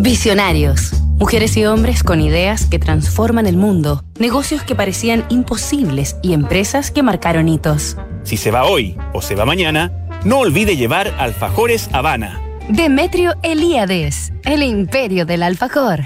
Visionarios. Mujeres y hombres con ideas que transforman el mundo, negocios que parecían imposibles y empresas que marcaron hitos. Si se va hoy o se va mañana, no olvide llevar alfajores Habana. Demetrio Elíades, el imperio del alfajor.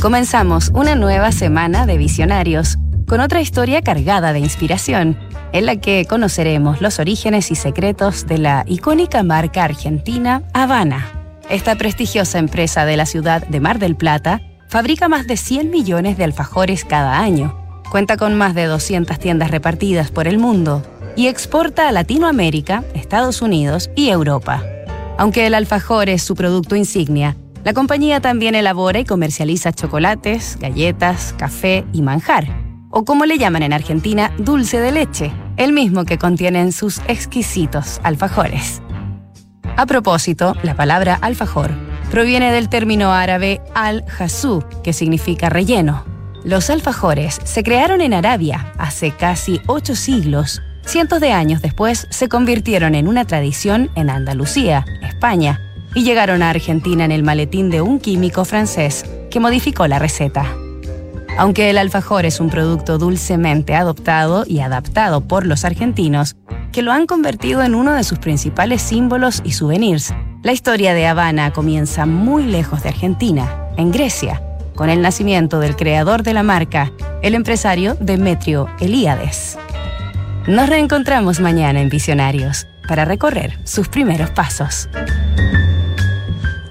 Comenzamos una nueva semana de visionarios con otra historia cargada de inspiración, en la que conoceremos los orígenes y secretos de la icónica marca argentina Habana. Esta prestigiosa empresa de la ciudad de Mar del Plata fabrica más de 100 millones de alfajores cada año, cuenta con más de 200 tiendas repartidas por el mundo y exporta a Latinoamérica, Estados Unidos y Europa. Aunque el alfajor es su producto insignia, la compañía también elabora y comercializa chocolates, galletas, café y manjar, o como le llaman en Argentina, dulce de leche, el mismo que contienen sus exquisitos alfajores. A propósito, la palabra alfajor proviene del término árabe al-hasú, que significa relleno. Los alfajores se crearon en Arabia hace casi ocho siglos. Cientos de años después se convirtieron en una tradición en Andalucía, España, y llegaron a Argentina en el maletín de un químico francés que modificó la receta. Aunque el alfajor es un producto dulcemente adoptado y adaptado por los argentinos, que lo han convertido en uno de sus principales símbolos y souvenirs, la historia de Habana comienza muy lejos de Argentina, en Grecia, con el nacimiento del creador de la marca, el empresario Demetrio Elíades. Nos reencontramos mañana en Visionarios para recorrer sus primeros pasos.